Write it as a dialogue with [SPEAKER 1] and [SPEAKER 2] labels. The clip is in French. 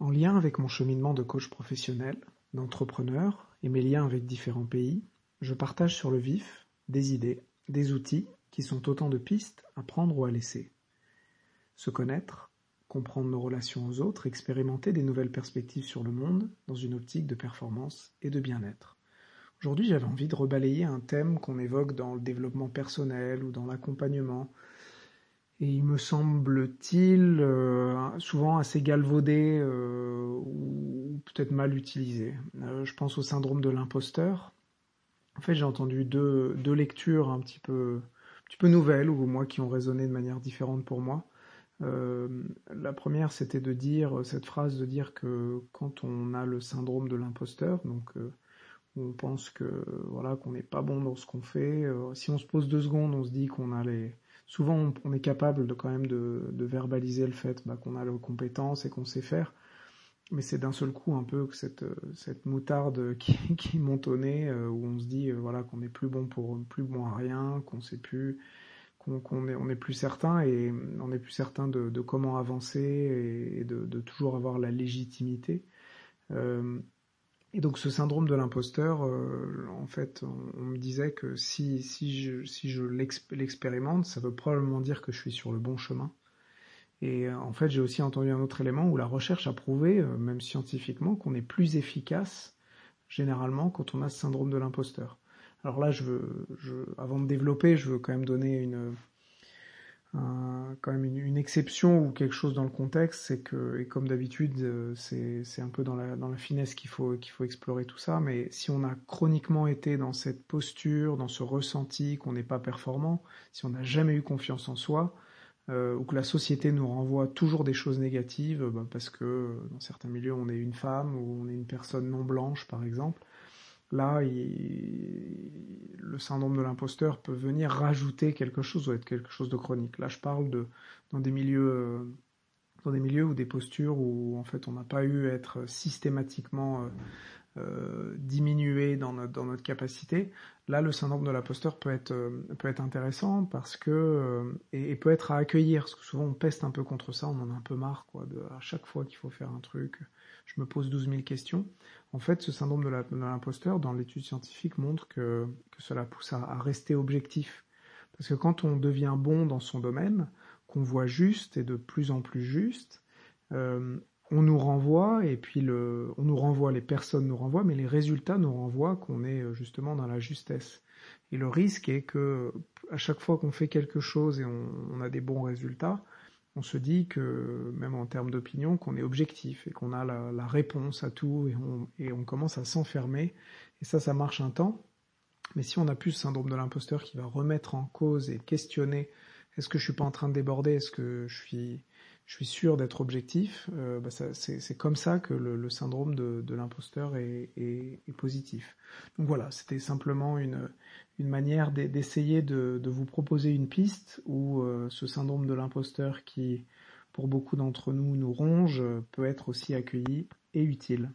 [SPEAKER 1] En lien avec mon cheminement de coach professionnel, d'entrepreneur et mes liens avec différents pays, je partage sur le vif des idées, des outils qui sont autant de pistes à prendre ou à laisser. Se connaître, comprendre nos relations aux autres, expérimenter des nouvelles perspectives sur le monde dans une optique de performance et de bien-être. Aujourd'hui, j'avais envie de rebalayer un thème qu'on évoque dans le développement personnel ou dans l'accompagnement, et il me semble-t-il euh, souvent assez galvaudé euh, ou peut-être mal utilisé. Euh, je pense au syndrome de l'imposteur. En fait, j'ai entendu deux, lectures un petit peu, nouvelles ou moi qui ont résonné de manière différente pour moi. la première, c'était de dire cette phrase de dire que quand on a le syndrome de l'imposteur, donc on pense que voilà qu'on n'est pas bon dans ce qu'on fait, si on se pose deux secondes, on se dit qu'on a les souvent on, est capable de quand même de, verbaliser le fait bah, qu'on a les compétences et qu'on sait faire, mais c'est d'un seul coup un peu cette, cette moutarde qui, qui monte au nez euh, où on se dit euh, voilà qu'on n'est plus bon pour plus bon à rien, qu'on sait plus qu'on est, on est plus certain et on est plus certain de, comment avancer et, de, toujours avoir la légitimité. Euh, et donc ce syndrome de l'imposteur, euh, en fait, on, me disait que si, si je, si je l'expérimente, ça veut probablement dire que je suis sur le bon chemin. Et euh, en fait, j'ai aussi entendu un autre élément où la recherche a prouvé, euh, même scientifiquement, qu'on est plus efficace généralement quand on a ce syndrome de l'imposteur. Alors là, je veux, je, avant de développer, je veux quand même donner une, quand même une, exception ou quelque chose dans le contexte, c'est que, et comme d'habitude, euh, c'est un peu dans la, dans la finesse qu'il faut, qu'il faut explorer tout ça, mais si on a chroniquement été dans cette posture, dans ce ressenti qu'on n'est pas performant, si on n'a jamais eu confiance en soi, euh, ou que la société nous renvoie toujours des choses négatives, bah, parce que dans certains milieux on est une femme ou on est une personne non blanche par exemple, Là, le syndrome de l'imposteur peut venir rajouter quelque chose ou être quelque chose de chronique. Là, je parle de dans des milieux euh, dans des milieux ou des postures où en fait on n'a pas eu à être systématiquement euh, euh, diminué dans notre, dans notre capacité. Là, le syndrome de l'imposteur peut être peut être intéressant parce que et, peut être à accueillir parce que souvent on peste un peu contre ça, on en a un peu marre quoi. De, à chaque fois qu'il faut faire un truc, je me pose 12 000 questions. En fait, ce syndrome de l'imposteur, dans l'étude scientifique, montre que, cela pousse à, rester objectif. Parce que quand on devient bon dans son domaine, qu'on voit juste et de plus en plus juste, euh, on nous renvoie, et puis le, on nous renvoie, les personnes nous renvoient, mais les résultats nous renvoient qu'on est euh, justement dans la justesse. Et le risque est que à chaque fois qu'on fait quelque chose et on a des bons résultats, on se dit que, même en termes d'opinion, qu'on est objectif et qu'on a la, réponse à tout et on, commence à s'enfermer. Et ça, ça marche un temps. Mais si on a plus ce syndrome de l'imposteur qui va remettre en cause et questionner est-ce que je suis pas en train de déborder, est-ce que je suis je suis sûr d'être objectif, euh, bah c'est comme ça que le, syndrome de, l'imposteur est, positif. Donc voilà, c'était simplement une, une manière d'essayer de, vous proposer une piste où euh, ce syndrome de l'imposteur qui, pour beaucoup d'entre nous, nous ronge, peut être aussi accueilli et utile.